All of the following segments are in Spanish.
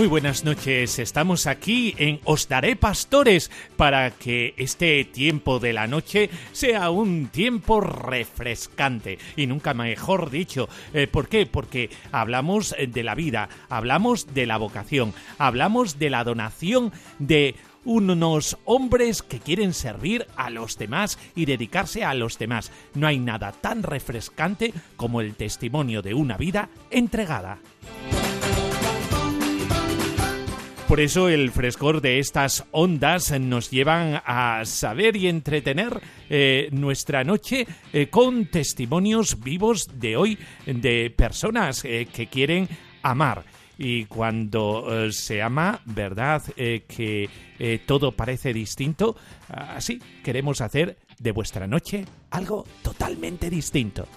Muy buenas noches, estamos aquí en Os Daré Pastores para que este tiempo de la noche sea un tiempo refrescante y nunca mejor dicho. Eh, ¿Por qué? Porque hablamos de la vida, hablamos de la vocación, hablamos de la donación de unos hombres que quieren servir a los demás y dedicarse a los demás. No hay nada tan refrescante como el testimonio de una vida entregada. Por eso el frescor de estas ondas nos llevan a saber y entretener eh, nuestra noche eh, con testimonios vivos de hoy de personas eh, que quieren amar. Y cuando se ama, ¿verdad? que todo parece distinto. Así queremos hacer de vuestra noche algo totalmente distinto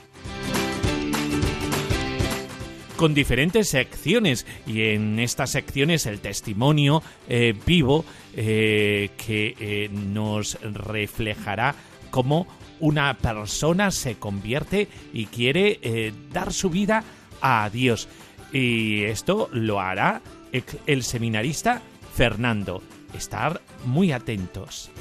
con diferentes secciones y en estas secciones el testimonio eh, vivo eh, que eh, nos reflejará cómo una persona se convierte y quiere dar su vida a Dios. Y esto lo hará el seminarista Fernando. Estar muy atentos.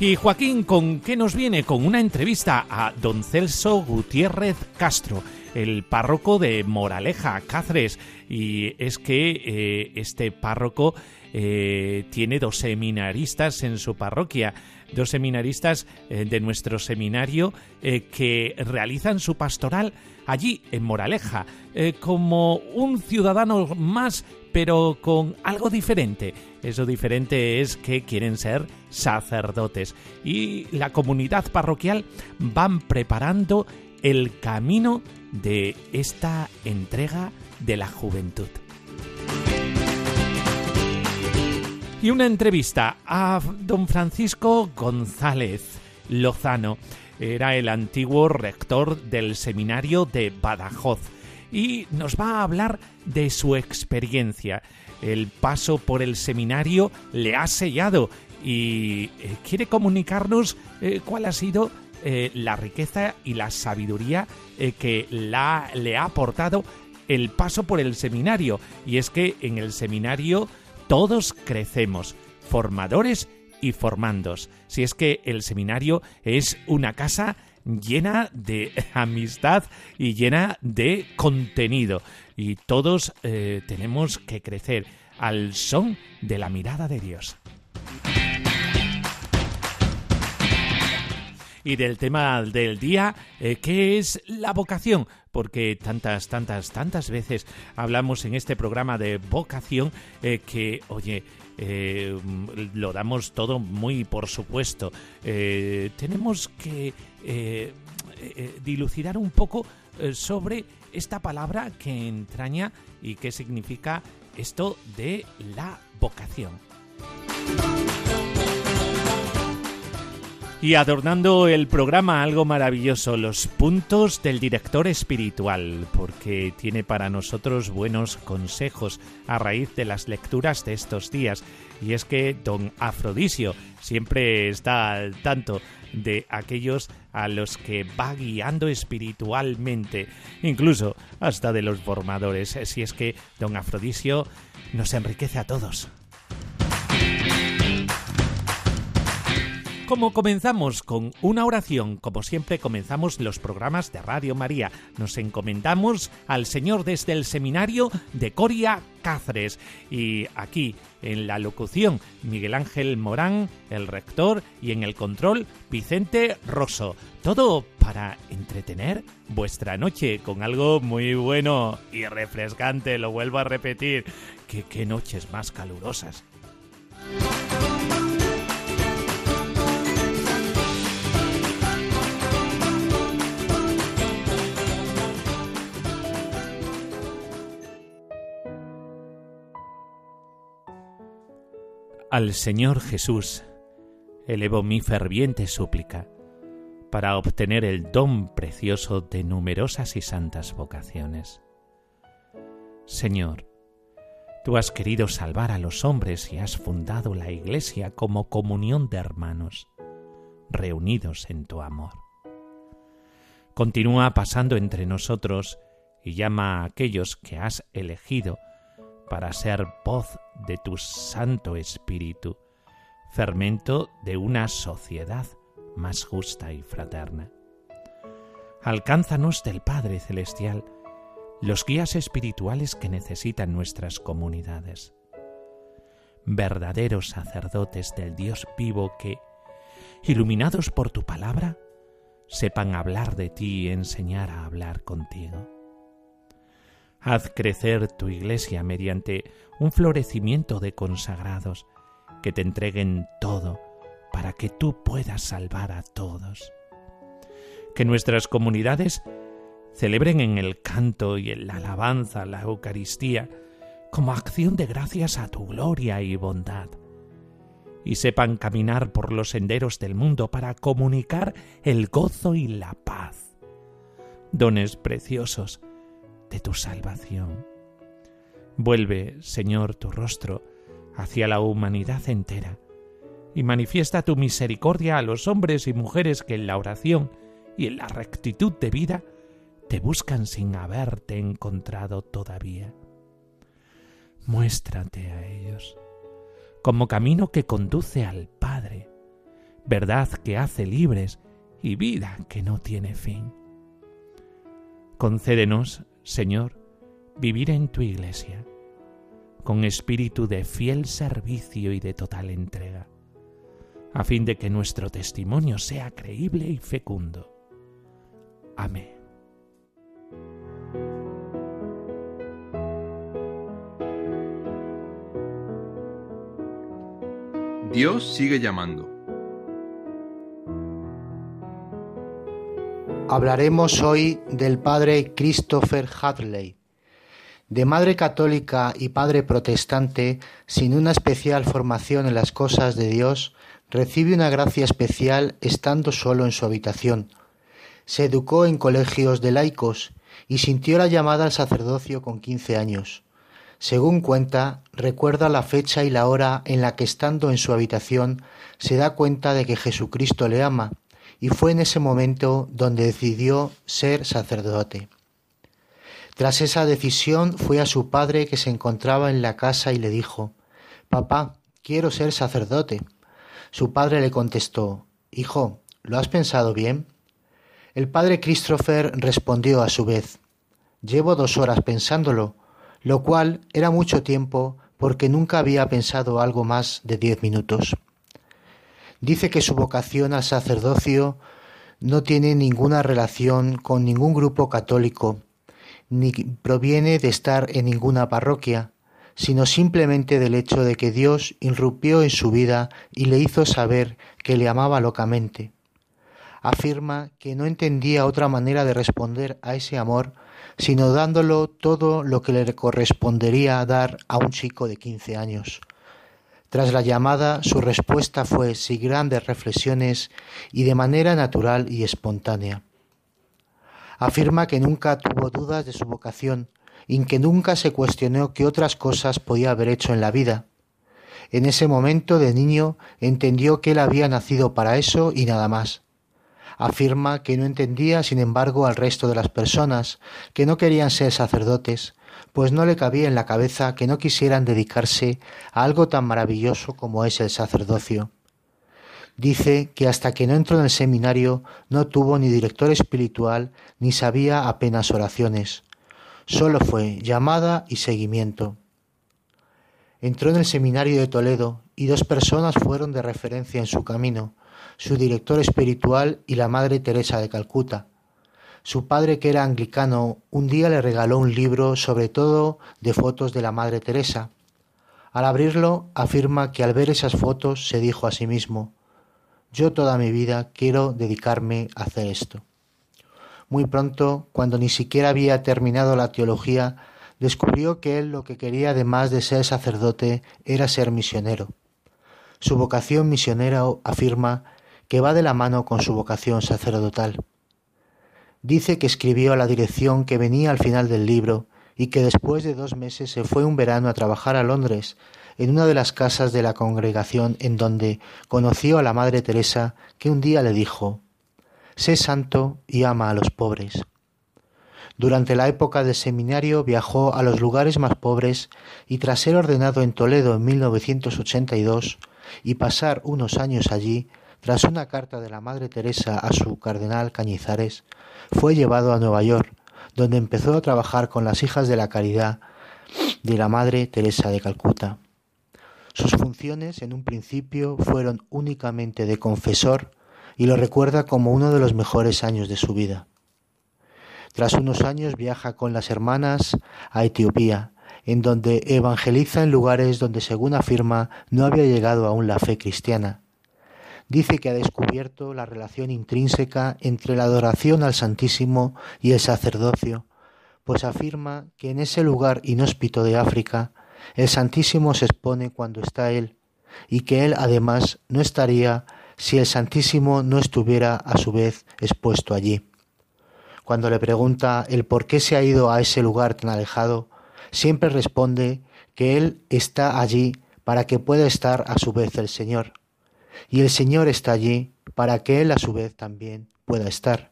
Y Joaquín, ¿con qué nos viene? Con una entrevista a don Celso Gutiérrez Castro, el párroco de Moraleja, Cáceres. Y es que eh, este párroco eh, tiene dos seminaristas en su parroquia, dos seminaristas eh, de nuestro seminario que realizan su pastoral allí en Moraleja, como un ciudadano más pero con algo diferente. Eso diferente es que quieren ser sacerdotes y la comunidad parroquial van preparando el camino de esta entrega de la juventud. Y una entrevista a don Francisco González Lozano. Era el antiguo rector del seminario de Badajoz y nos va a hablar de su experiencia. El paso por el seminario le ha sellado y eh, quiere comunicarnos eh, cuál ha sido eh, la riqueza y la sabiduría que la, le ha aportado el paso por el seminario. Y es que en el seminario todos crecemos, formadores y formandos. Si es que el seminario es una casa llena de amistad y llena de contenido. Y todos eh, tenemos que crecer al son de la mirada de Dios. Y del tema del día, eh, que es la vocación, porque tantas, tantas, tantas veces hablamos en este programa de vocación eh, que, oye, eh, lo damos todo muy por supuesto. Eh, tenemos que dilucidar un poco sobre esta palabra que entraña y qué significa esto de la vocación. Y adornando el programa algo maravilloso, los puntos del director espiritual, porque tiene para nosotros buenos consejos a raíz de las lecturas de estos días. Y es que don Afrodisio siempre está al tanto de aquellos a los que va guiando espiritualmente, incluso hasta de los formadores, si es que don Afrodisio nos enriquece a todos. Como comenzamos con una oración, como siempre comenzamos los programas de Radio María, nos encomendamos al Señor desde el seminario de Coria Cáceres. Y aquí en la locución Miguel Ángel Morán, el rector, y en el control Vicente Rosso. Todo para entretener vuestra noche con algo muy bueno y refrescante, lo vuelvo a repetir, qué noches más calurosas. Al Señor Jesús elevo mi ferviente súplica, para obtener el don precioso de numerosas y santas vocaciones. Señor, tú has querido salvar a los hombres y has fundado la Iglesia como comunión de hermanos, reunidos en tu amor. Continúa pasando entre nosotros y llama a aquellos que has elegido para ser voz de tu Santo Espíritu, fermento de una sociedad más justa y fraterna. Alcánzanos del Padre Celestial los guías espirituales que necesitan nuestras comunidades, verdaderos sacerdotes del Dios vivo que, iluminados por tu palabra, sepan hablar de ti y enseñar a hablar contigo. Haz crecer tu iglesia mediante un florecimiento de consagrados que te entreguen todo para que tú puedas salvar a todos. Que nuestras comunidades celebren en el canto y en la alabanza la Eucaristía como acción de gracias a tu gloria y bondad, y sepan caminar por los senderos del mundo para comunicar el gozo y la paz, dones preciosos de tu salvación. Vuelve, Señor, tu rostro hacia la humanidad entera y manifiesta tu misericordia a los hombres y mujeres que en la oración y en la rectitud de vida te buscan sin haberte encontrado todavía. Muéstrate a ellos como camino que conduce al Padre, verdad que hace libres y vida que no tiene fin. Concédenos, Señor, vivir en tu iglesia, con espíritu de fiel servicio y de total entrega, a fin de que nuestro testimonio sea creíble y fecundo. Amén. Dios sigue llamando. Hablaremos hoy del padre Christopher Hadley. De madre católica y padre protestante, sin una especial formación en las cosas de Dios, recibe una gracia especial estando solo en su habitación. Se educó en colegios de laicos y sintió la llamada al sacerdocio con quince años. Según cuenta, recuerda la fecha y la hora en la que estando en su habitación se da cuenta de que Jesucristo le ama y fue en ese momento donde decidió ser sacerdote. Tras esa decisión fue a su padre que se encontraba en la casa y le dijo Papá, quiero ser sacerdote. Su padre le contestó Hijo, ¿lo has pensado bien? El padre Christopher respondió a su vez Llevo dos horas pensándolo, lo cual era mucho tiempo porque nunca había pensado algo más de diez minutos. Dice que su vocación al sacerdocio no tiene ninguna relación con ningún grupo católico, ni proviene de estar en ninguna parroquia, sino simplemente del hecho de que Dios irrumpió en su vida y le hizo saber que le amaba locamente. Afirma que no entendía otra manera de responder a ese amor sino dándolo todo lo que le correspondería dar a un chico de quince años, tras la llamada, su respuesta fue sin grandes reflexiones y de manera natural y espontánea. Afirma que nunca tuvo dudas de su vocación y que nunca se cuestionó qué otras cosas podía haber hecho en la vida. En ese momento de niño entendió que él había nacido para eso y nada más. Afirma que no entendía, sin embargo, al resto de las personas, que no querían ser sacerdotes, pues no le cabía en la cabeza que no quisieran dedicarse a algo tan maravilloso como es el sacerdocio. Dice que hasta que no entró en el seminario no tuvo ni director espiritual ni sabía apenas oraciones. Solo fue llamada y seguimiento. Entró en el seminario de Toledo y dos personas fueron de referencia en su camino, su director espiritual y la Madre Teresa de Calcuta, su padre, que era anglicano, un día le regaló un libro sobre todo de fotos de la Madre Teresa. Al abrirlo, afirma que al ver esas fotos se dijo a sí mismo, yo toda mi vida quiero dedicarme a hacer esto. Muy pronto, cuando ni siquiera había terminado la teología, descubrió que él lo que quería además de ser sacerdote era ser misionero. Su vocación misionera afirma que va de la mano con su vocación sacerdotal. Dice que escribió a la dirección que venía al final del libro y que después de dos meses se fue un verano a trabajar a Londres, en una de las casas de la congregación en donde conoció a la Madre Teresa, que un día le dijo Sé santo y ama a los pobres. Durante la época del seminario viajó a los lugares más pobres y tras ser ordenado en Toledo en 1982 y pasar unos años allí, tras una carta de la Madre Teresa a su cardenal Cañizares, fue llevado a Nueva York, donde empezó a trabajar con las hijas de la caridad de la Madre Teresa de Calcuta. Sus funciones en un principio fueron únicamente de confesor y lo recuerda como uno de los mejores años de su vida. Tras unos años viaja con las hermanas a Etiopía, en donde evangeliza en lugares donde, según afirma, no había llegado aún la fe cristiana. Dice que ha descubierto la relación intrínseca entre la adoración al Santísimo y el sacerdocio, pues afirma que en ese lugar inhóspito de África el Santísimo se expone cuando está Él, y que Él además no estaría si el Santísimo no estuviera a su vez expuesto allí. Cuando le pregunta el por qué se ha ido a ese lugar tan alejado, siempre responde que Él está allí para que pueda estar a su vez el Señor, y el Señor está allí para que Él a su vez también pueda estar,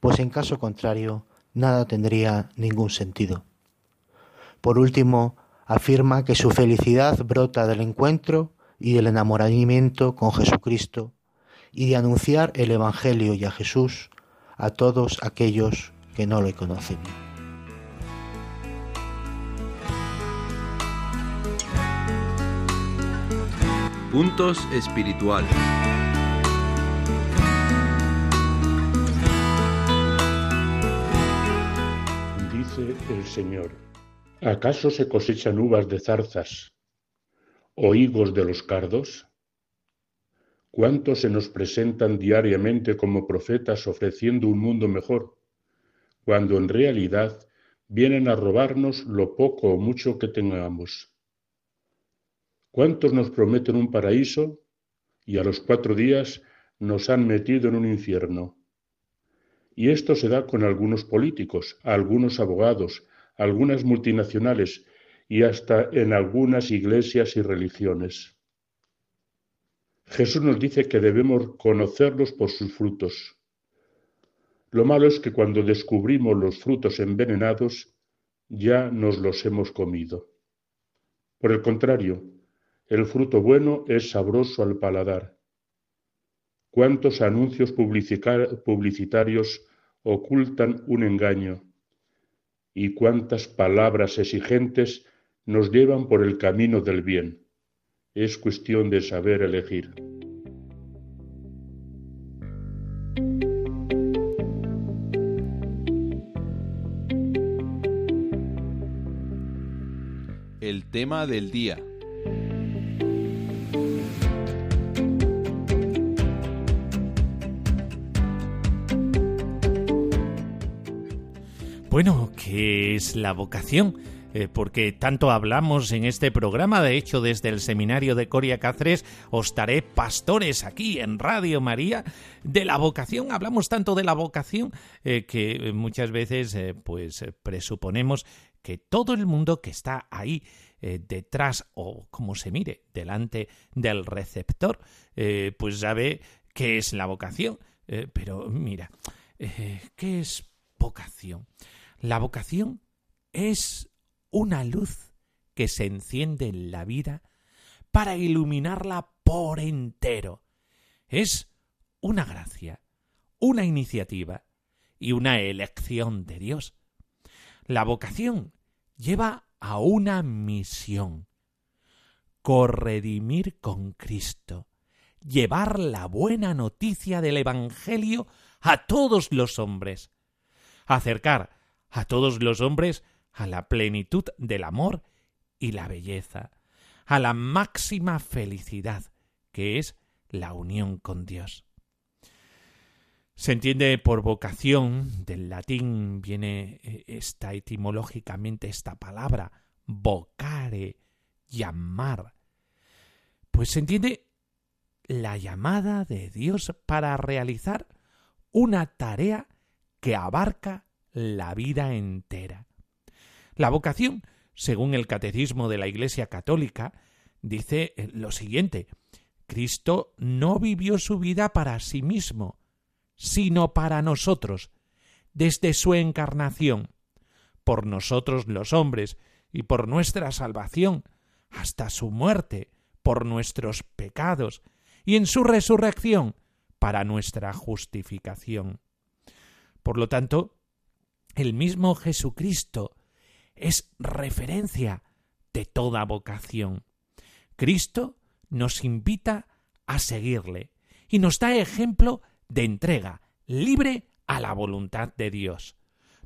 pues en caso contrario nada tendría ningún sentido. Por último, afirma que su felicidad brota del encuentro y del enamoramiento con Jesucristo y de anunciar el Evangelio y a Jesús a todos aquellos que no le conocen. Puntos espirituales. Dice el Señor ¿Acaso se cosechan uvas de zarzas o higos de los cardos? ¿Cuántos se nos presentan diariamente como profetas ofreciendo un mundo mejor, cuando en realidad vienen a robarnos lo poco o mucho que tengamos? ¿Cuántos nos prometen un paraíso y a los cuatro días nos han metido en un infierno? Y esto se da con algunos políticos, algunos abogados, algunas multinacionales y hasta en algunas iglesias y religiones. Jesús nos dice que debemos conocerlos por sus frutos. Lo malo es que cuando descubrimos los frutos envenenados, ya nos los hemos comido. Por el contrario, el fruto bueno es sabroso al paladar. ¿Cuántos anuncios publicitarios ocultan un engaño? y cuántas palabras exigentes nos llevan por el camino del bien. Es cuestión de saber elegir. El tema del día. Bueno, ¿qué es la vocación? Eh, porque tanto hablamos en este programa, de hecho desde el seminario de Coria Cáceres os daré pastores aquí en Radio María, de la vocación, hablamos tanto de la vocación eh, que muchas veces eh, pues presuponemos que todo el mundo que está ahí detrás o como se mire delante del receptor pues sabe qué es la vocación, pero mira, ¿qué es vocación? La vocación es una luz que se enciende en la vida para iluminarla por entero. Es una gracia, una iniciativa y una elección de Dios. La vocación lleva a una misión, corredimir con Cristo, llevar la buena noticia del Evangelio a todos los hombres, acercar a todos los hombres a la plenitud del amor y la belleza, a la máxima felicidad, que es la unión con Dios. Se entiende por vocación, del latín viene eh, esta etimológicamente esta palabra, vocare, llamar. Pues se entiende la llamada de Dios para realizar una tarea que abarca la vida entera. La vocación, según el Catecismo de la Iglesia Católica, dice lo siguiente Cristo no vivió su vida para sí mismo, sino para nosotros, desde su encarnación, por nosotros los hombres y por nuestra salvación, hasta su muerte, por nuestros pecados, y en su resurrección, para nuestra justificación. Por lo tanto, el mismo Jesucristo es referencia de toda vocación. Cristo nos invita a seguirle y nos da ejemplo de entrega libre a la voluntad de Dios.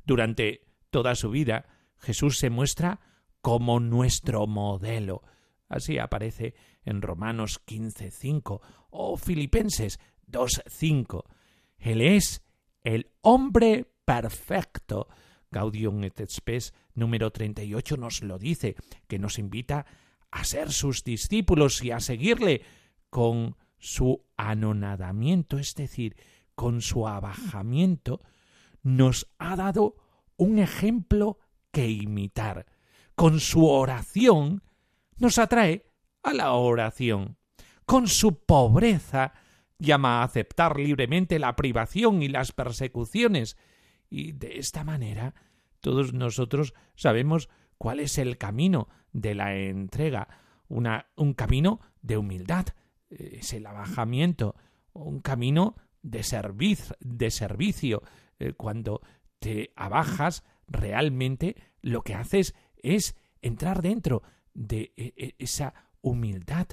Durante toda su vida, Jesús se muestra como nuestro modelo. Así aparece en Romanos 15.5 o Filipenses 2.5. Él es el hombre perfecto. Gaudium et Spes número 38 nos lo dice, que nos invita a ser sus discípulos y a seguirle con su anonadamiento, es decir, con su abajamiento, nos ha dado un ejemplo que imitar. Con su oración nos atrae a la oración. Con su pobreza llama a aceptar libremente la privación y las persecuciones. Y de esta manera todos nosotros sabemos cuál es el camino de la entrega, una, un camino de humildad, es el abajamiento, un camino de, de servicio. Eh, cuando te abajas, realmente lo que haces es entrar dentro de e, e, esa humildad,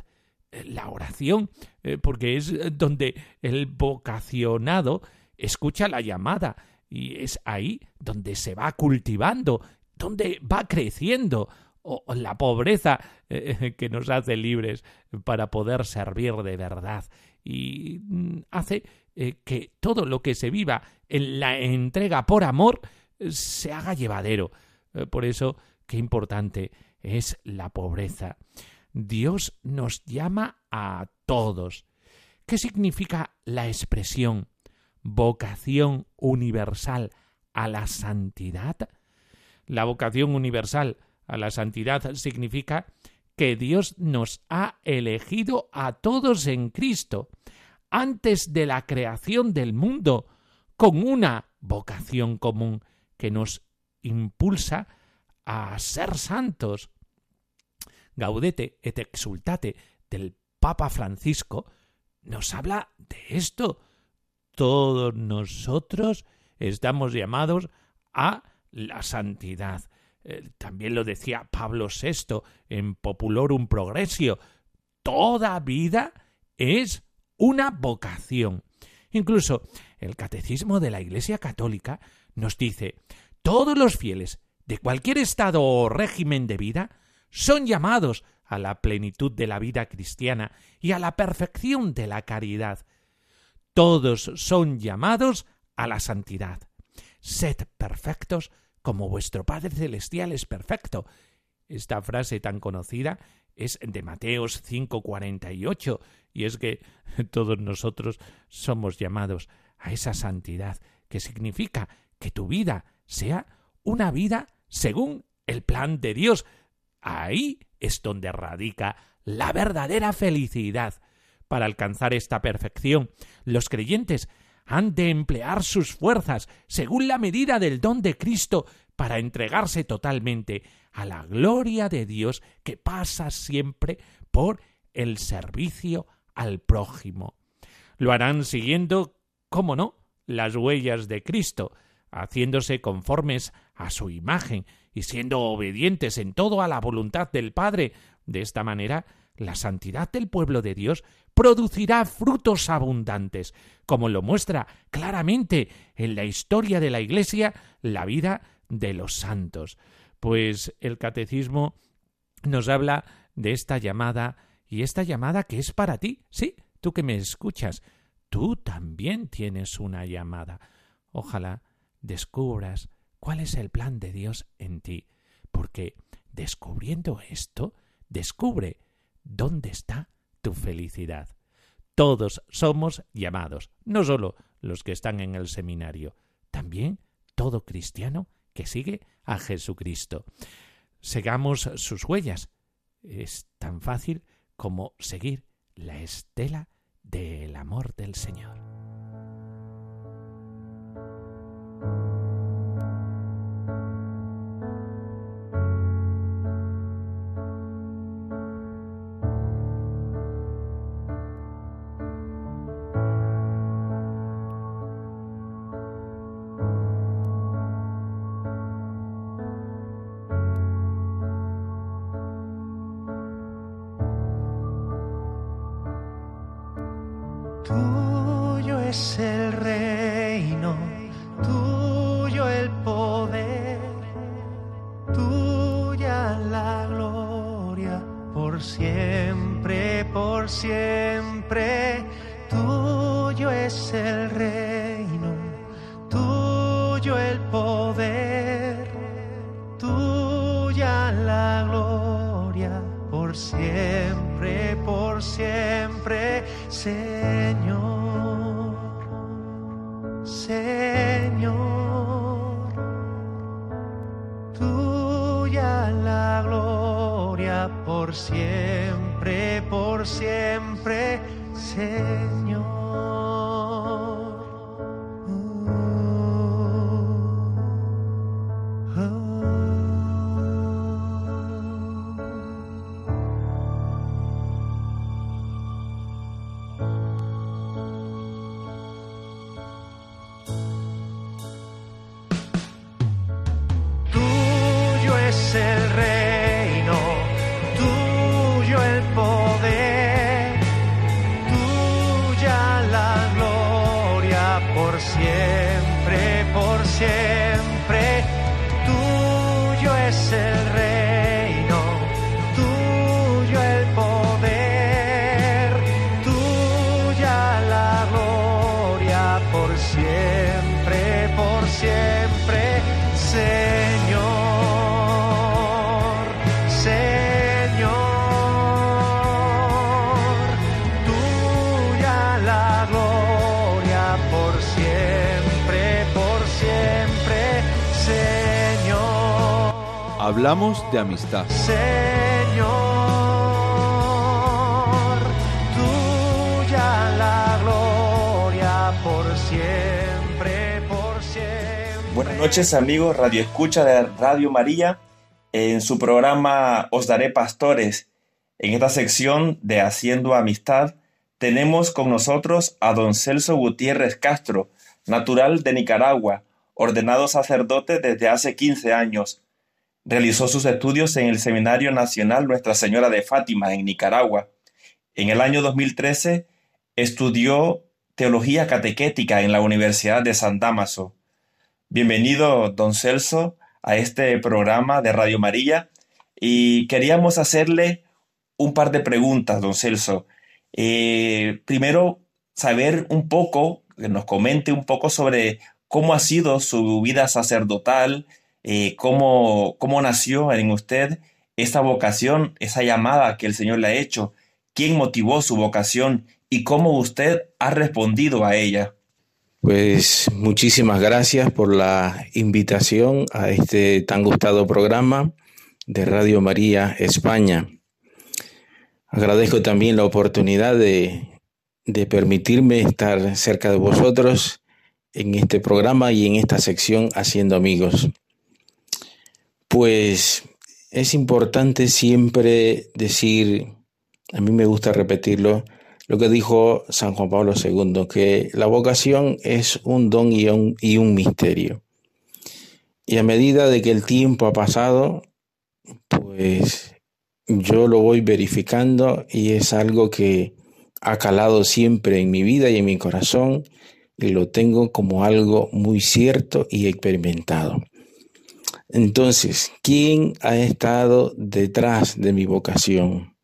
eh, la oración, eh, porque es donde el vocacionado escucha la llamada y es ahí donde se va cultivando, donde va creciendo la pobreza eh, que nos hace libres para poder servir de verdad y mm, hace eh, que todo lo que se viva en la entrega por amor eh, se haga llevadero. por eso, qué importante es la pobreza. Dios nos llama a todos. ¿Qué significa la expresión vocación universal a la santidad? La vocación universal a la santidad significa que Dios nos ha elegido a todos en Cristo antes de la creación del mundo con una vocación común que nos impulsa a ser santos. Gaudete et exultate del Papa Francisco nos habla de esto. Todos nosotros estamos llamados a la santidad. Eh, también lo decía Pablo VI en Populorum Progressio. Toda vida es una vocación. Incluso el Catecismo de la Iglesia Católica nos dice todos los fieles de cualquier estado o régimen de vida son llamados a la plenitud de la vida cristiana y a la perfección de la caridad. Todos son llamados a la santidad. Sed perfectos como vuestro Padre Celestial es perfecto. Esta frase tan conocida es de Mateos 5:48, y es que todos nosotros somos llamados a esa santidad, que significa que tu vida sea una vida según el plan de Dios. Ahí es donde radica la verdadera felicidad. Para alcanzar esta perfección, los creyentes han de emplear sus fuerzas según la medida del don de Cristo para entregarse totalmente a la gloria de Dios que pasa siempre por el servicio al prójimo. Lo harán siguiendo, cómo no, las huellas de Cristo, haciéndose conformes a su imagen y siendo obedientes en todo a la voluntad del Padre. De esta manera, la santidad del pueblo de Dios producirá frutos abundantes, como lo muestra claramente en la historia de la Iglesia la vida de los santos. Pues el catecismo nos habla de esta llamada y esta llamada que es para ti. Sí, tú que me escuchas, tú también tienes una llamada. Ojalá descubras cuál es el plan de Dios en ti, porque descubriendo esto, descubre dónde está tu felicidad. Todos somos llamados, no solo los que están en el seminario, también todo cristiano que sigue a Jesucristo. Segamos sus huellas. Es tan fácil como seguir la estela del amor del Señor. Hablamos de amistad. Señor, tuya la gloria por siempre, por siempre. Buenas noches amigos, Radio Escucha de Radio María. En su programa Os Daré Pastores, en esta sección de Haciendo Amistad, tenemos con nosotros a don Celso Gutiérrez Castro, natural de Nicaragua, ordenado sacerdote desde hace 15 años Realizó sus estudios en el Seminario Nacional Nuestra Señora de Fátima en Nicaragua. En el año 2013 estudió Teología Catequética en la Universidad de San Damaso. Bienvenido, don Celso, a este programa de Radio María y queríamos hacerle un par de preguntas, don Celso. Eh, primero, saber un poco, que nos comente un poco sobre cómo ha sido su vida sacerdotal, eh, cómo, cómo nació en usted esa vocación, esa llamada que el Señor le ha hecho, quién motivó su vocación y cómo usted ha respondido a ella. Pues muchísimas gracias por la invitación a este tan gustado programa de Radio María España. Agradezco también la oportunidad de, de permitirme estar cerca de vosotros en este programa y en esta sección Haciendo Amigos. Pues es importante siempre decir, a mí me gusta repetirlo, lo que dijo San Juan Pablo II, que la vocación es un don y un, misterio. Y a medida de que el tiempo ha pasado, pues yo lo voy verificando y es algo que ha calado siempre en mi vida y en mi corazón y lo tengo como algo muy cierto y experimentado. Entonces, ¿quién ha estado detrás de mi vocación?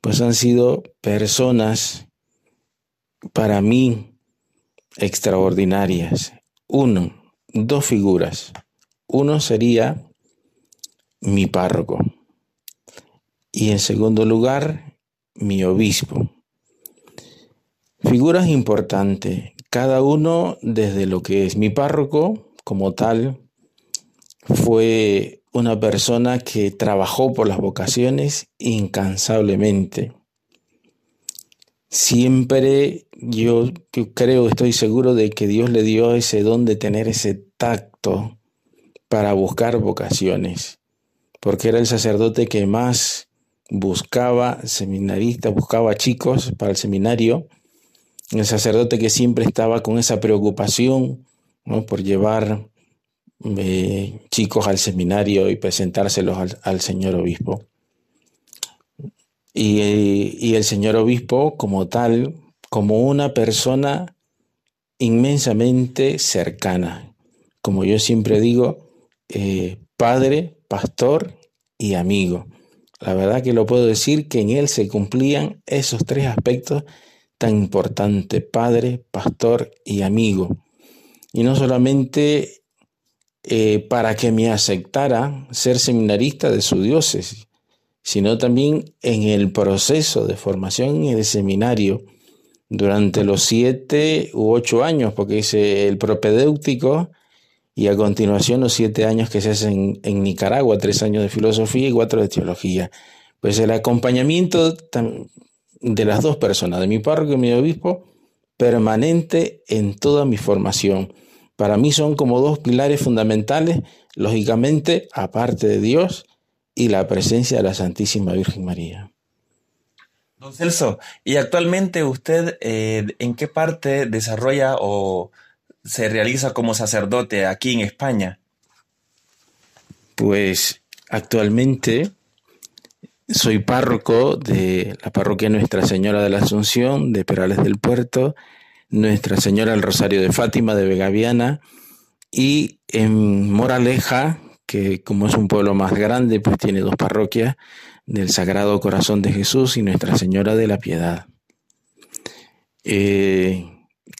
Pues han sido personas para mí extraordinarias. Uno, dos figuras. Uno sería mi párroco y en segundo lugar mi obispo. Figuras importantes, cada uno desde lo que es mi párroco como tal, fue una persona que trabajó por las vocaciones incansablemente. Siempre yo creo, estoy seguro de que Dios le dio ese don de tener ese tacto para buscar vocaciones, porque era el sacerdote que más buscaba seminaristas, buscaba chicos para el seminario, el sacerdote que siempre estaba con esa preocupación por llevar eh, chicos al seminario y presentárselos al, señor obispo. Y, el señor obispo como tal, como una persona inmensamente cercana, como yo siempre digo, eh, padre, pastor y amigo. La verdad que lo puedo decir que en él se cumplían esos tres aspectos tan importantes, padre, pastor y amigo. Y no solamente eh, para que me aceptara ser seminarista de su diócesis, sino también en el proceso de formación en el seminario durante los siete u ocho años, porque es el propedéutico y a continuación los siete años que se hacen en Nicaragua, tres años de filosofía y cuatro de teología. Pues el acompañamiento de las dos personas, de mi párroco y mi obispo, permanente en toda mi formación para mí son como dos pilares fundamentales, lógicamente, aparte de Dios y la presencia de la Santísima Virgen María. Don Celso, ¿y actualmente usted eh, en qué parte desarrolla o se realiza como sacerdote aquí en España? Pues actualmente soy párroco de la parroquia Nuestra Señora de la Asunción de Perales del Puerto nuestra Señora del Rosario de Fátima de Vegaviana y en Moraleja, que como es un pueblo más grande, pues tiene dos parroquias del Sagrado Corazón de Jesús y Nuestra Señora de la Piedad. Eh,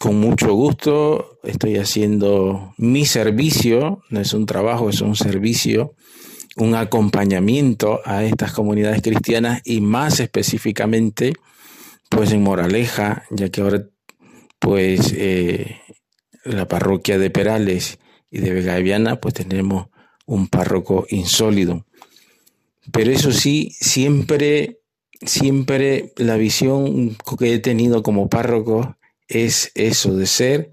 con mucho gusto estoy haciendo mi servicio, no es un trabajo, es un servicio, un acompañamiento a estas comunidades cristianas y más específicamente pues en Moraleja, ya que ahora pues eh, la parroquia de Perales y de Vega Viana, pues tenemos un párroco insólido. Pero eso sí, siempre, siempre la visión que he tenido como párroco es eso de ser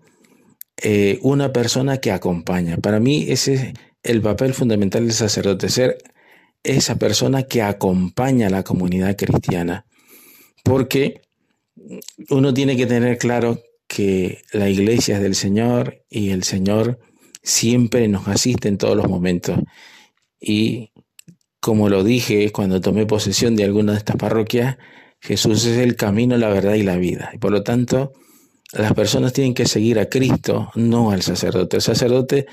eh, una persona que acompaña. Para mí ese es el papel fundamental del sacerdote, ser esa persona que acompaña a la comunidad cristiana. Porque uno tiene que tener claro que la iglesia es del Señor y el Señor siempre nos asiste en todos los momentos. Y como lo dije cuando tomé posesión de alguna de estas parroquias, Jesús es el camino, la verdad y la vida. Y por lo tanto, las personas tienen que seguir a Cristo, no al sacerdote. El sacerdote,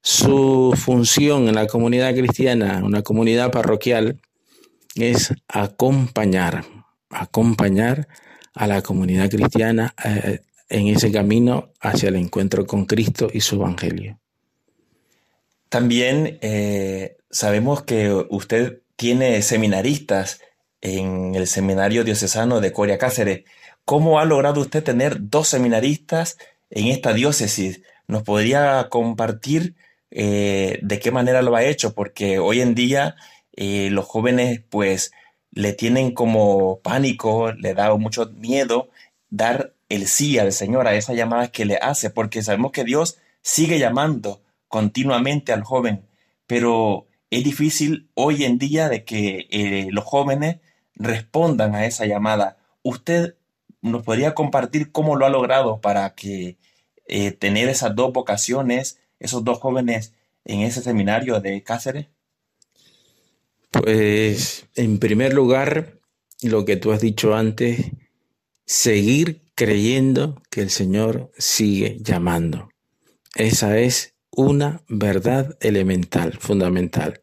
su función en la comunidad cristiana, una comunidad parroquial, es acompañar, acompañar a la comunidad cristiana, eh, en ese camino hacia el encuentro con Cristo y su Evangelio. También eh, sabemos que usted tiene seminaristas en el Seminario Diocesano de Coria Cáceres. ¿Cómo ha logrado usted tener dos seminaristas en esta diócesis? ¿Nos podría compartir eh, de qué manera lo ha hecho? Porque hoy en día eh, los jóvenes pues le tienen como pánico, le da mucho miedo dar el sí al Señor, a esa llamada que le hace, porque sabemos que Dios sigue llamando continuamente al joven, pero es difícil hoy en día de que eh, los jóvenes respondan a esa llamada. ¿Usted nos podría compartir cómo lo ha logrado para que eh, tener esas dos vocaciones, esos dos jóvenes en ese seminario de Cáceres? Pues en primer lugar, lo que tú has dicho antes, seguir creyendo que el Señor sigue llamando. Esa es una verdad elemental, fundamental.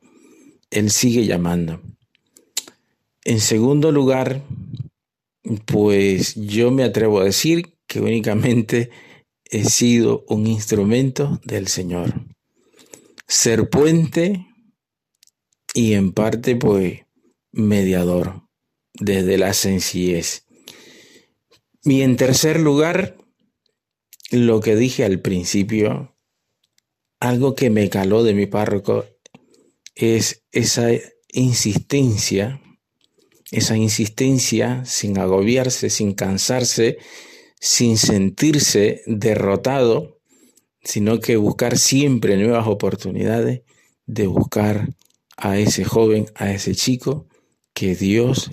Él sigue llamando. En segundo lugar, pues yo me atrevo a decir que únicamente he sido un instrumento del Señor. Ser puente y en parte pues mediador desde la sencillez Y en tercer lugar, lo que dije al principio, algo que me caló de mi párroco es esa insistencia, esa insistencia sin agobiarse, sin cansarse, sin sentirse derrotado, sino que buscar siempre nuevas oportunidades de buscar a ese joven, a ese chico que Dios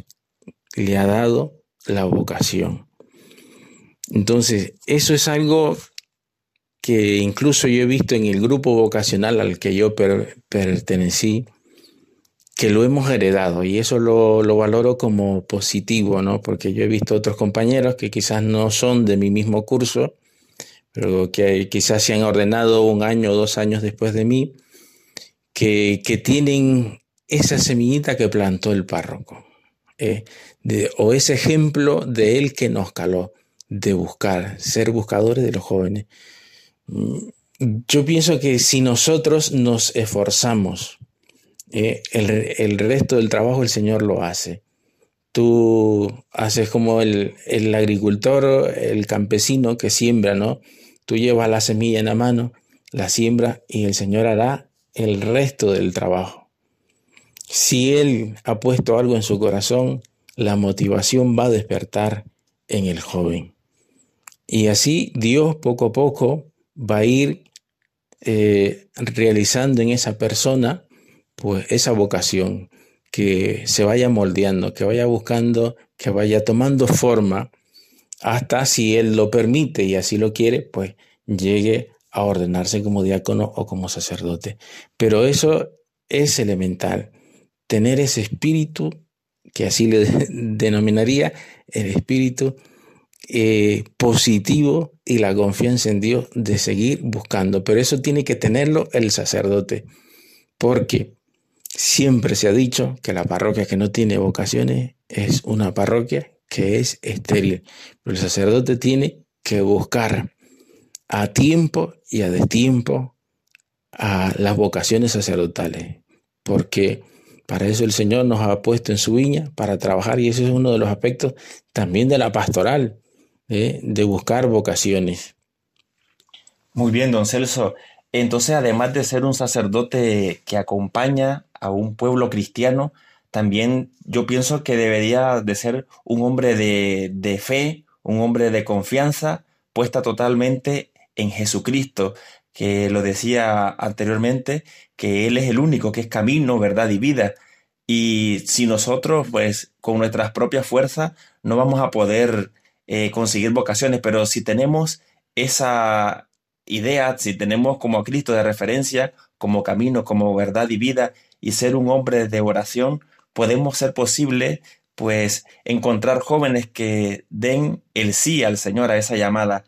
le ha dado la vocación. Entonces, eso es algo que incluso yo he visto en el grupo vocacional al que yo pertenecí, que lo hemos heredado y eso lo, lo, valoro como positivo, ¿no? Porque yo he visto otros compañeros que quizás no son de mi mismo curso, pero que quizás se han ordenado un año o dos años después de mí, que, que tienen esa semillita que plantó el párroco, eh, o ese ejemplo de él que nos caló, de buscar, ser buscadores de los jóvenes. Mm, yo pienso que si nosotros nos esforzamos, eh, el, el, resto del trabajo el Señor lo hace. Tú haces como el, el agricultor, el campesino que siembra, ¿no? Tú llevas la semilla en la mano, la siembra y el Señor hará el resto del trabajo. Si Él ha puesto algo en su corazón, la motivación va a despertar en el joven. Y así Dios poco a poco va a ir eh, realizando en esa persona pues esa vocación, que se vaya moldeando, que vaya buscando, que vaya tomando forma hasta si él lo permite y así lo quiere, pues llegue a ordenarse como diácono o como sacerdote. Pero eso es elemental, tener ese espíritu, que así le denominaría el espíritu eh, positivo y la confianza en Dios de seguir buscando. Pero eso tiene que tenerlo el sacerdote, porque siempre se ha dicho que la parroquia que no tiene vocaciones es una parroquia que es estéril. Pero el sacerdote tiene que buscar a tiempo y a destiempo a las vocaciones sacerdotales, porque para eso el Señor nos ha puesto en su viña para trabajar y ese es uno de los aspectos también de la pastoral, ¿eh? de buscar vocaciones. Muy bien, don Celso. Entonces, además de ser un sacerdote que acompaña a un pueblo cristiano, también yo pienso que debería de ser un hombre de, de fe, un hombre de confianza, puesta totalmente en Jesucristo, que lo decía anteriormente, que Él es el único que es camino, verdad y vida. Y si nosotros, pues, con nuestras propias fuerzas, no vamos a poder eh, conseguir vocaciones, pero si tenemos esa idea, si tenemos como a Cristo de referencia, como camino, como verdad y vida, y ser un hombre de oración, podemos ser posible, pues, encontrar jóvenes que den el sí al Señor a esa llamada.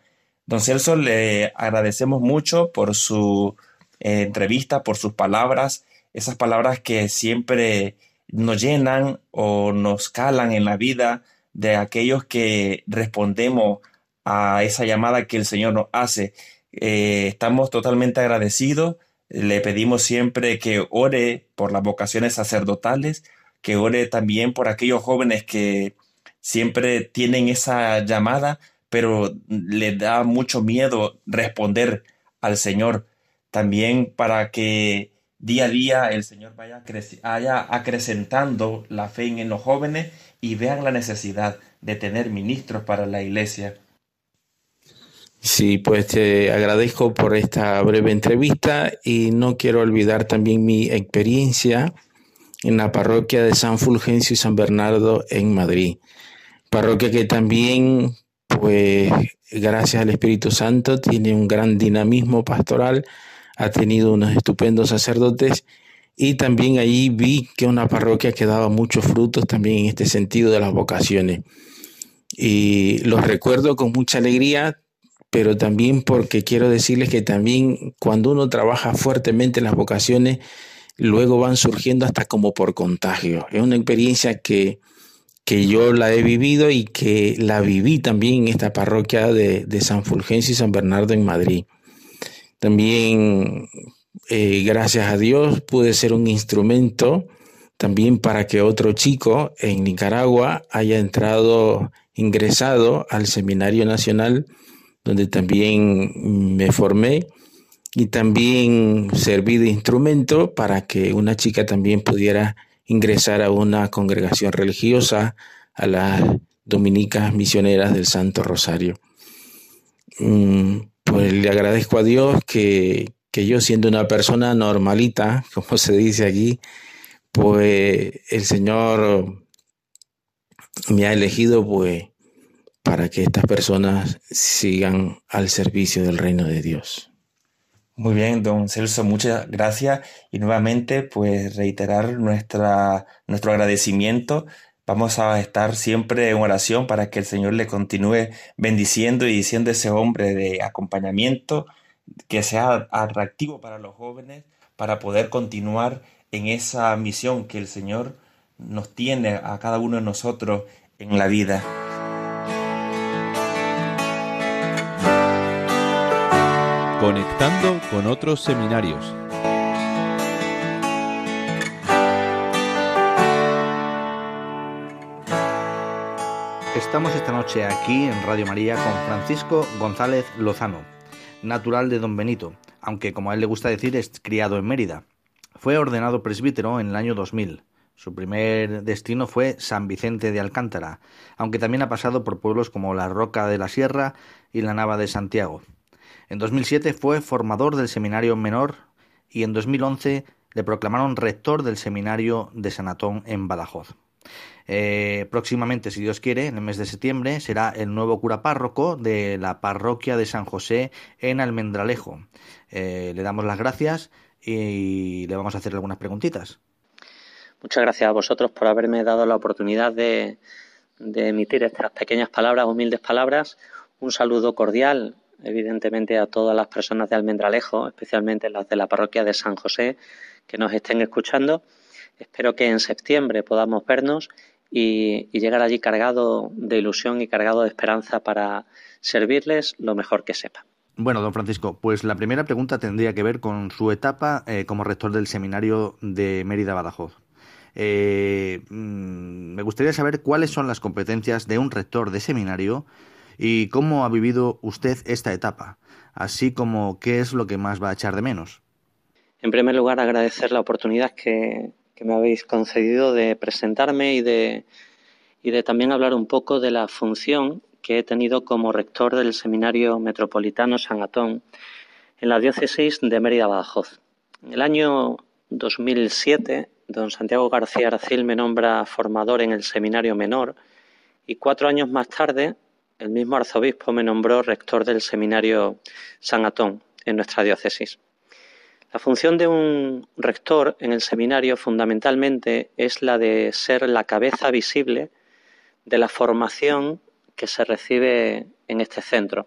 Don Celso, le agradecemos mucho por su eh, entrevista, por sus palabras, esas palabras que siempre nos llenan o nos calan en la vida de aquellos que respondemos a esa llamada que el Señor nos hace. Eh, estamos totalmente agradecidos. Le pedimos siempre que ore por las vocaciones sacerdotales, que ore también por aquellos jóvenes que siempre tienen esa llamada, pero le da mucho miedo responder al Señor. También para que día a día el Señor vaya, acrecentando la fe en los jóvenes y vean la necesidad de tener ministros para la iglesia. Sí, pues te agradezco por esta breve entrevista y no quiero olvidar también mi experiencia en la parroquia de San Fulgencio y San Bernardo en Madrid. Parroquia que también pues gracias al Espíritu Santo tiene un gran dinamismo pastoral, ha tenido unos estupendos sacerdotes y también allí vi que una parroquia que daba muchos frutos también en este sentido de las vocaciones. Y los recuerdo con mucha alegría, pero también porque quiero decirles que también cuando uno trabaja fuertemente en las vocaciones, luego van surgiendo hasta como por contagio. Es una experiencia que, que yo la he vivido y que la viví también en esta parroquia de, San Fulgencio y San Bernardo en Madrid. También, eh, gracias a Dios, pude ser un instrumento también para que otro chico en Nicaragua haya entrado, ingresado al Seminario Nacional, donde también me formé y también serví de instrumento para que una chica también pudiera ingresar a una congregación religiosa, a las dominicas misioneras del Santo Rosario. Mm, pues le agradezco a Dios que, que yo siendo una persona normalita, como se dice aquí, pues el Señor me ha elegido pues para que estas personas sigan al servicio del reino de Dios. Muy bien, don Celso, muchas gracias y nuevamente pues reiterar nuestra, nuestro agradecimiento. Vamos a estar siempre en oración para que el Señor le continúe bendiciendo y diciendo ese hombre de acompañamiento que sea atractivo para los jóvenes para poder continuar en esa misión que el Señor nos tiene a cada uno de nosotros en la vida. Conectando con otros seminarios. Estamos esta noche aquí en Radio María con Francisco González Lozano, natural de Don Benito, aunque como a él le gusta decir es criado en Mérida. Fue ordenado presbítero en el año 2000. Su primer destino fue San Vicente de Alcántara, aunque también ha pasado por pueblos como La Roca de la Sierra y la Nava de Santiago. En 2007 fue formador del Seminario Menor y en 2011 le proclamaron rector del Seminario de Sanatón en Badajoz. Eh, próximamente, si Dios quiere, en el mes de septiembre, será el nuevo cura párroco de la parroquia de San José en Almendralejo. Eh, le damos las gracias y le vamos a hacer algunas preguntitas. Muchas gracias a vosotros por haberme dado la oportunidad de, de emitir estas pequeñas palabras, humildes palabras. Un saludo cordial, evidentemente, a todas las personas de Almendralejo, especialmente las de la parroquia de San José, que nos estén escuchando. Espero que en septiembre podamos vernos y, y, llegar allí cargado de ilusión y cargado de esperanza para servirles lo mejor que sepa. Bueno, don Francisco, pues la primera pregunta tendría que ver con su etapa eh, como rector del seminario de Mérida Badajoz. Eh, mm, me gustaría saber cuáles son las competencias de un rector de seminario y cómo ha vivido usted esta etapa, así como qué es lo que más va a echar de menos. En primer lugar, agradecer la oportunidad que, que me habéis concedido de presentarme y de, y de también hablar un poco de la función que he tenido como rector del Seminario Metropolitano San Atón en la diócesis de Mérida Badajoz. En el año 2007, don Santiago García Arcil me nombra formador en el Seminario Menor y cuatro años más tarde el mismo arzobispo me nombró rector del Seminario San Atón en nuestra diócesis. La función de un rector en el seminario fundamentalmente es la de ser la cabeza visible de la formación que se recibe en este centro.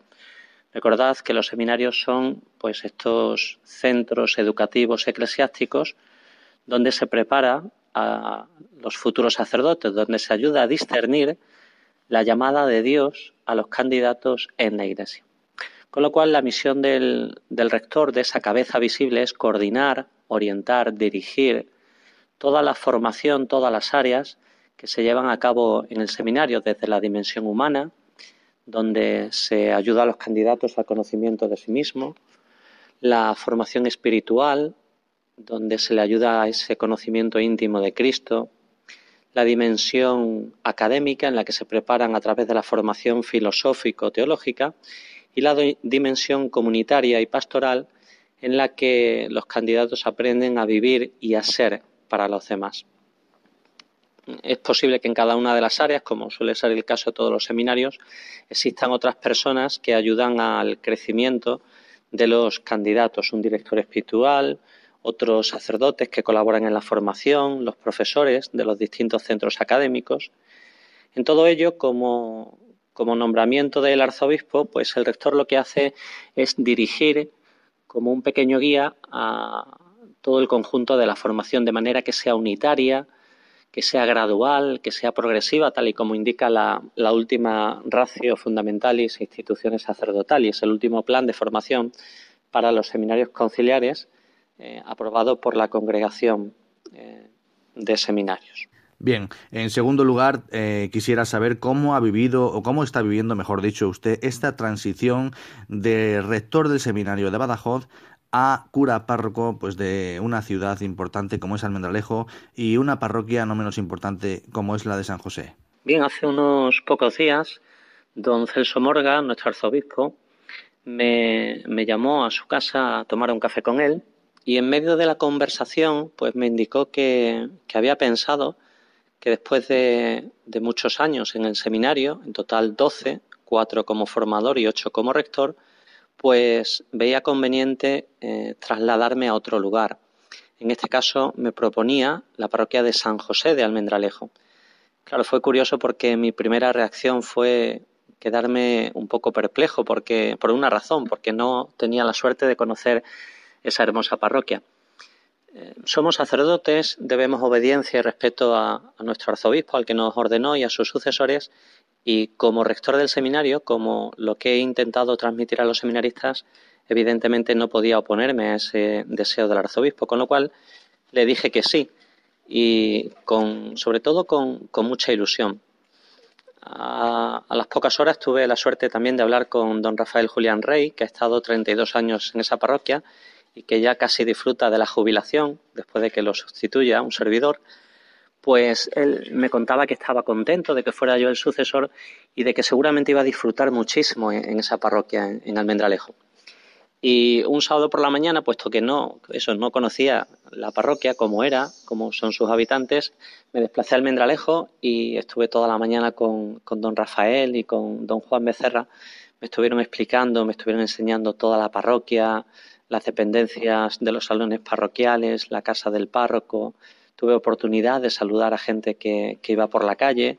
Recordad que los seminarios son pues estos centros educativos eclesiásticos donde se prepara a los futuros sacerdotes, donde se ayuda a discernir la llamada de Dios a los candidatos en la Iglesia. Con lo cual la misión del, rector, de esa cabeza visible, es coordinar, orientar, dirigir toda la formación, todas las áreas que se llevan a cabo en el seminario desde la dimensión humana, donde se ayuda a los candidatos al conocimiento de sí mismo, la formación espiritual, donde se le ayuda a ese conocimiento íntimo de Cristo, la dimensión académica en la que se preparan a través de la formación filosófico-teológica y la dimensión comunitaria y pastoral en la que los candidatos aprenden a vivir y a ser para los demás. Es posible que en cada una de las áreas, como suele ser el caso de todos los seminarios, existan otras personas que ayudan al crecimiento de los candidatos, un director espiritual, otros sacerdotes que colaboran en la formación, los profesores de los distintos centros académicos. En todo ello, como, como nombramiento del arzobispo, pues el rector lo que hace es dirigir como un pequeño guía a todo el conjunto de la formación de manera que sea unitaria, que sea gradual, que sea progresiva, tal y como indica la, última ratio fundamentalis instituciones sacerdotales, el último plan de formación para los seminarios conciliares eh, aprobado por la congregación eh, de seminarios. Bien, en segundo lugar, eh, quisiera saber cómo ha vivido o cómo está viviendo, mejor dicho, usted esta transición de rector del seminario de Badajoz a cura párroco pues de una ciudad importante como es Almendralejo y una parroquia no menos importante como es la de San José. Bien, hace unos pocos días, don Celso Morga, nuestro arzobispo, me, llamó a su casa a tomar un café con él y en medio de la conversación pues me indicó que había pensado que después de, muchos años en el seminario, en total 12, cuatro como formador y ocho como rector, pues veía conveniente eh, trasladarme a otro lugar. En este caso me proponía la parroquia de San José de Almendralejo. Claro, fue curioso porque mi primera reacción fue quedarme un poco perplejo porque por una razón, porque no tenía la suerte de conocer esa hermosa parroquia. Somos sacerdotes, debemos obediencia y respeto a, nuestro arzobispo, al que nos ordenó y a sus sucesores, y como rector del seminario, como lo que he intentado transmitir a los seminaristas, evidentemente no podía oponerme a ese deseo del arzobispo, con lo cual le dije que sí, y con, sobre todo con, con mucha ilusión. A, a, las pocas horas tuve la suerte también de hablar con don Rafael Julián Rey, que ha estado 32 años en esa parroquia y que ya casi disfruta de la jubilación después de que lo sustituya un servidor pues él me contaba que estaba contento de que fuera yo el sucesor y de que seguramente iba a disfrutar muchísimo en, esa parroquia, en, en, Almendralejo. Y un sábado por la mañana, puesto que no, eso, no conocía la parroquia, cómo era, cómo son sus habitantes, me desplacé a Almendralejo y estuve toda la mañana con, con don Rafael y con don Juan Becerra. Me estuvieron explicando, me estuvieron enseñando toda la parroquia, las dependencias de los salones parroquiales, la casa del párroco, tuve oportunidad de saludar a gente que, que, iba por la calle.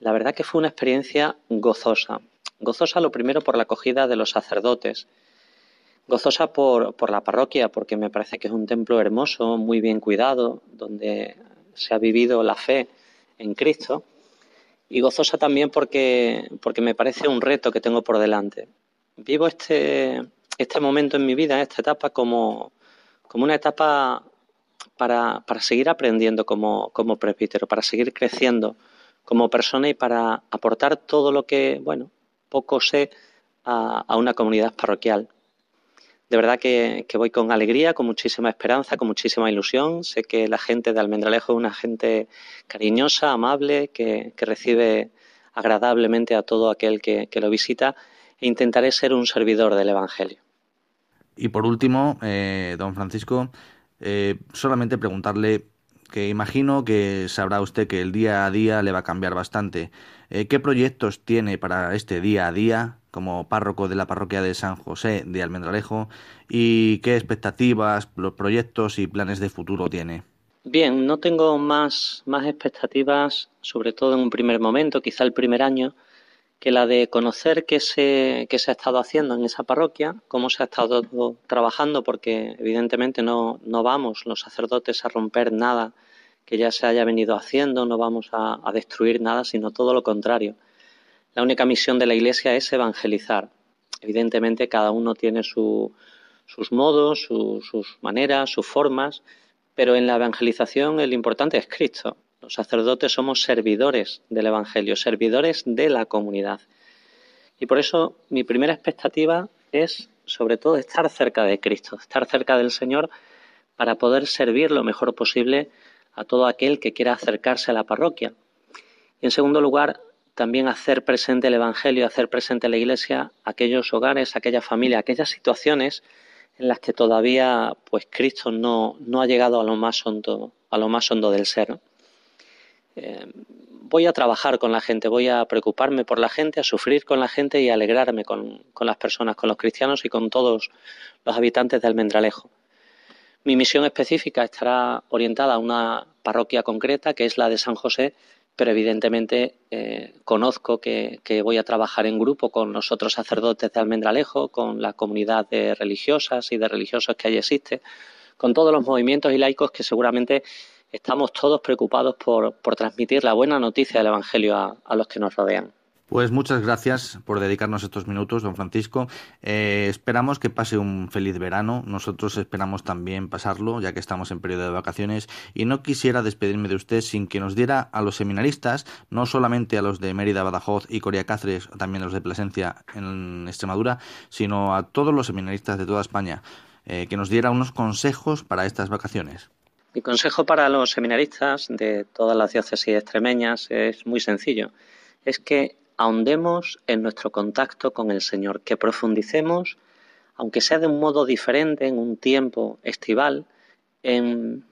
La verdad que fue una experiencia gozosa. Gozosa lo primero por la acogida de los sacerdotes. Gozosa por, por la parroquia, porque me parece que es un templo hermoso, muy bien cuidado, donde se ha vivido la fe en Cristo. Y gozosa también porque, porque me parece un reto que tengo por delante. Vivo este, este momento en mi vida, esta etapa, como, una etapa para, para seguir aprendiendo como, como presbítero, para seguir creciendo como persona y para aportar todo lo que, bueno, poco sé a, una comunidad parroquial. De verdad que, voy con alegría, con muchísima esperanza, con muchísima ilusión. Sé que la gente de Almendralejo es una gente cariñosa, amable, que, recibe agradablemente a todo aquel que, que, lo visita e intentaré ser un servidor del Evangelio. Y por último, eh, don Francisco, eh, solamente preguntarle que imagino que sabrá usted que el día a día le va a cambiar bastante. Eh, ¿Qué proyectos tiene para este día a día como párroco de la parroquia de San José de Almendralejo y qué expectativas, los proyectos y planes de futuro tiene? Bien, no tengo más, más expectativas, sobre todo en un primer momento, quizá el primer año, que la de conocer qué se, qué se ha estado haciendo en esa parroquia, cómo se ha estado trabajando, porque evidentemente no, no vamos los sacerdotes a romper nada que ya se haya venido haciendo, no vamos a, destruir nada, sino todo lo contrario. La única misión de la Iglesia es evangelizar. Evidentemente cada uno tiene su, sus modos, su, sus maneras, sus formas, pero en la evangelización el importante es Cristo. Los sacerdotes somos servidores del Evangelio, servidores de la comunidad. Y por eso mi primera expectativa es, sobre todo, estar cerca de Cristo, estar cerca del Señor para poder servir lo mejor posible a todo aquel que quiera acercarse a la parroquia. Y en segundo lugar, también hacer presente el Evangelio, hacer presente la Iglesia, aquellos hogares, aquellas familias, aquellas situaciones en las que todavía pues Cristo no, no ha llegado a lo más hondo, a lo más hondo del ser eh, voy a trabajar con la gente, voy a preocuparme por la gente, a sufrir con la gente y a alegrarme con, con las personas, con los cristianos y con todos los habitantes de Almendralejo. Mi misión específica estará orientada a una parroquia concreta, que es la de San José, pero evidentemente eh, conozco que, que, voy a trabajar en grupo con los otros sacerdotes de Almendralejo, con la comunidad de religiosas y de religiosos que allí existe, con todos los movimientos y laicos que seguramente estamos todos preocupados por, transmitir la buena noticia del Evangelio a, a los que nos rodean. Pues muchas gracias por dedicarnos estos minutos, don Francisco. Eh, esperamos que pase un feliz verano. Nosotros esperamos también pasarlo, ya que estamos en periodo de vacaciones. Y no quisiera despedirme de usted sin que nos diera a los seminaristas, no solamente a los de Mérida, Badajoz y Coria Cáceres, también a los de Plasencia en Extremadura, sino a todos los seminaristas de toda España, eh, que nos diera unos consejos para estas vacaciones. Mi consejo para los seminaristas de todas las diócesis extremeñas es muy sencillo. Es que ahondemos en nuestro contacto con el Señor, que profundicemos, aunque sea de un modo diferente, en un tiempo estival, en,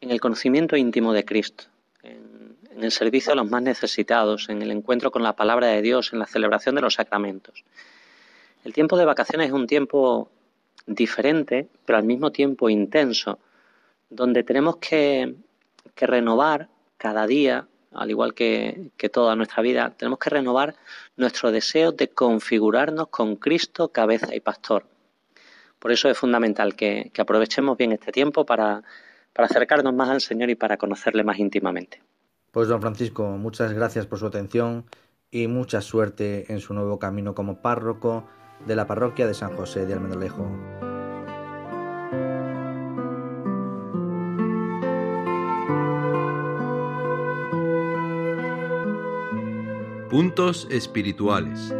el conocimiento íntimo de Cristo, en, en el servicio a los más necesitados, en el encuentro con la palabra de Dios, en la celebración de los sacramentos. El tiempo de vacaciones es un tiempo diferente, pero al mismo tiempo intenso, donde tenemos que, renovar cada día al igual que, toda nuestra vida, tenemos que renovar nuestro deseo de configurarnos con Cristo, cabeza y pastor. Por eso es fundamental que, aprovechemos bien este tiempo para, para acercarnos más al Señor y para conocerle más íntimamente. Pues don Francisco, muchas gracias por su atención y mucha suerte en su nuevo camino como párroco de la parroquia de San José de Almendralejo. Puntos espirituales.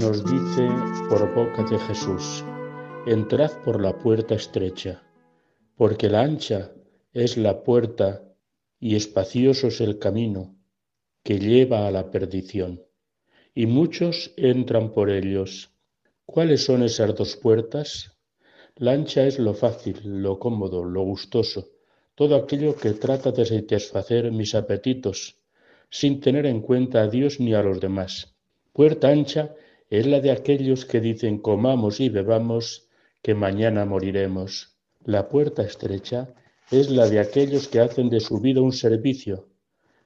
Nos dice por boca de Jesús, entrad por la puerta estrecha, porque la ancha es la puerta y espacioso es el camino que lleva a la perdición, y muchos entran por ellos. ¿Cuáles son esas dos puertas? La ancha es lo fácil, lo cómodo, lo gustoso, todo aquello que trata de satisfacer mis apetitos, sin tener en cuenta a Dios ni a los demás. Puerta ancha es la de aquellos que dicen comamos y bebamos, que mañana moriremos. La puerta estrecha es la de aquellos que hacen de su vida un servicio,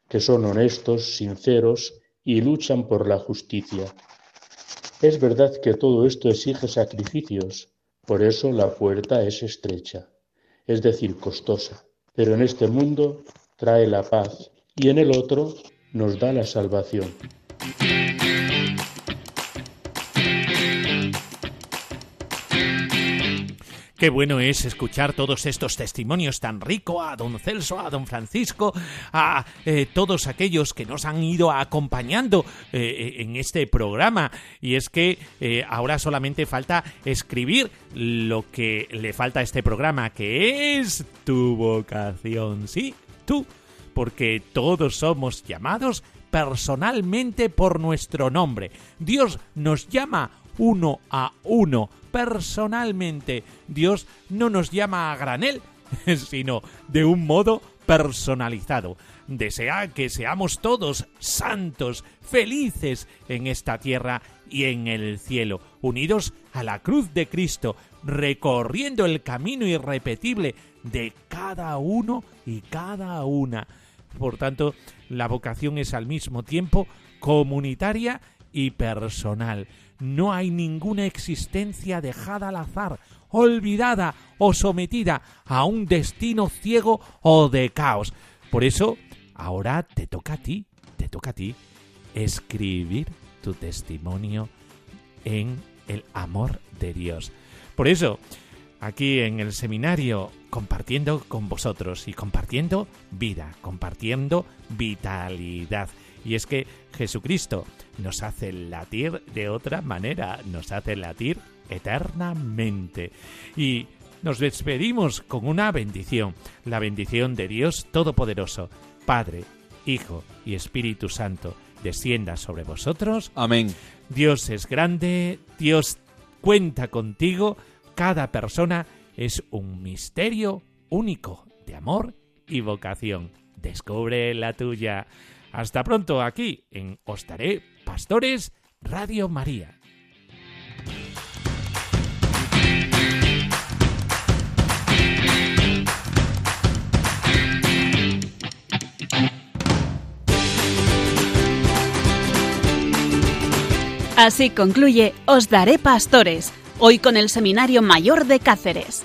que son honestos, sinceros y luchan por la justicia. Es verdad que todo esto exige sacrificios, por eso la puerta es estrecha, es decir, costosa pero en este mundo trae la paz y en el otro nos da la salvación. Qué bueno es escuchar todos estos testimonios tan ricos a don Celso, a don Francisco, a eh, todos aquellos que nos han ido acompañando eh, eh, en este programa. Y es que ahora solamente falta escribir lo que le falta a este programa, que es tu vocación. Sí, tú, porque todos somos llamados personalmente por nuestro nombre. Dios nos llama uno a uno, personalmente. Dios no nos llama a granel, sino de un modo personalizado. Desea que seamos todos santos, felices en esta tierra y en el cielo, unidos a la cruz de Cristo, recorriendo el camino irrepetible de cada uno y cada una. Por tanto, la vocación es al mismo tiempo comunitaria y personal no hay ninguna existencia dejada al azar, olvidada o sometida a un destino ciego o de caos. Por eso, ahora te toca a ti, te toca a ti escribir tu testimonio en el amor de Dios. Por eso, aquí en el seminario, compartiendo con vosotros y compartiendo vida, compartiendo vitalidad. Y es que Jesucristo nos hace latir de otra manera, nos hace latir eternamente. Y nos despedimos con una bendición, la bendición de Dios Todopoderoso, Padre, Hijo y Espíritu Santo, descienda sobre vosotros. Amén. Dios es grande, Dios cuenta contigo, cada persona es un misterio único de amor y vocación. Descubre la tuya. Hasta pronto aquí en Ostaré Pastores Radio María. Así concluye Os Daré Pastores, hoy con el Seminario Mayor de Cáceres.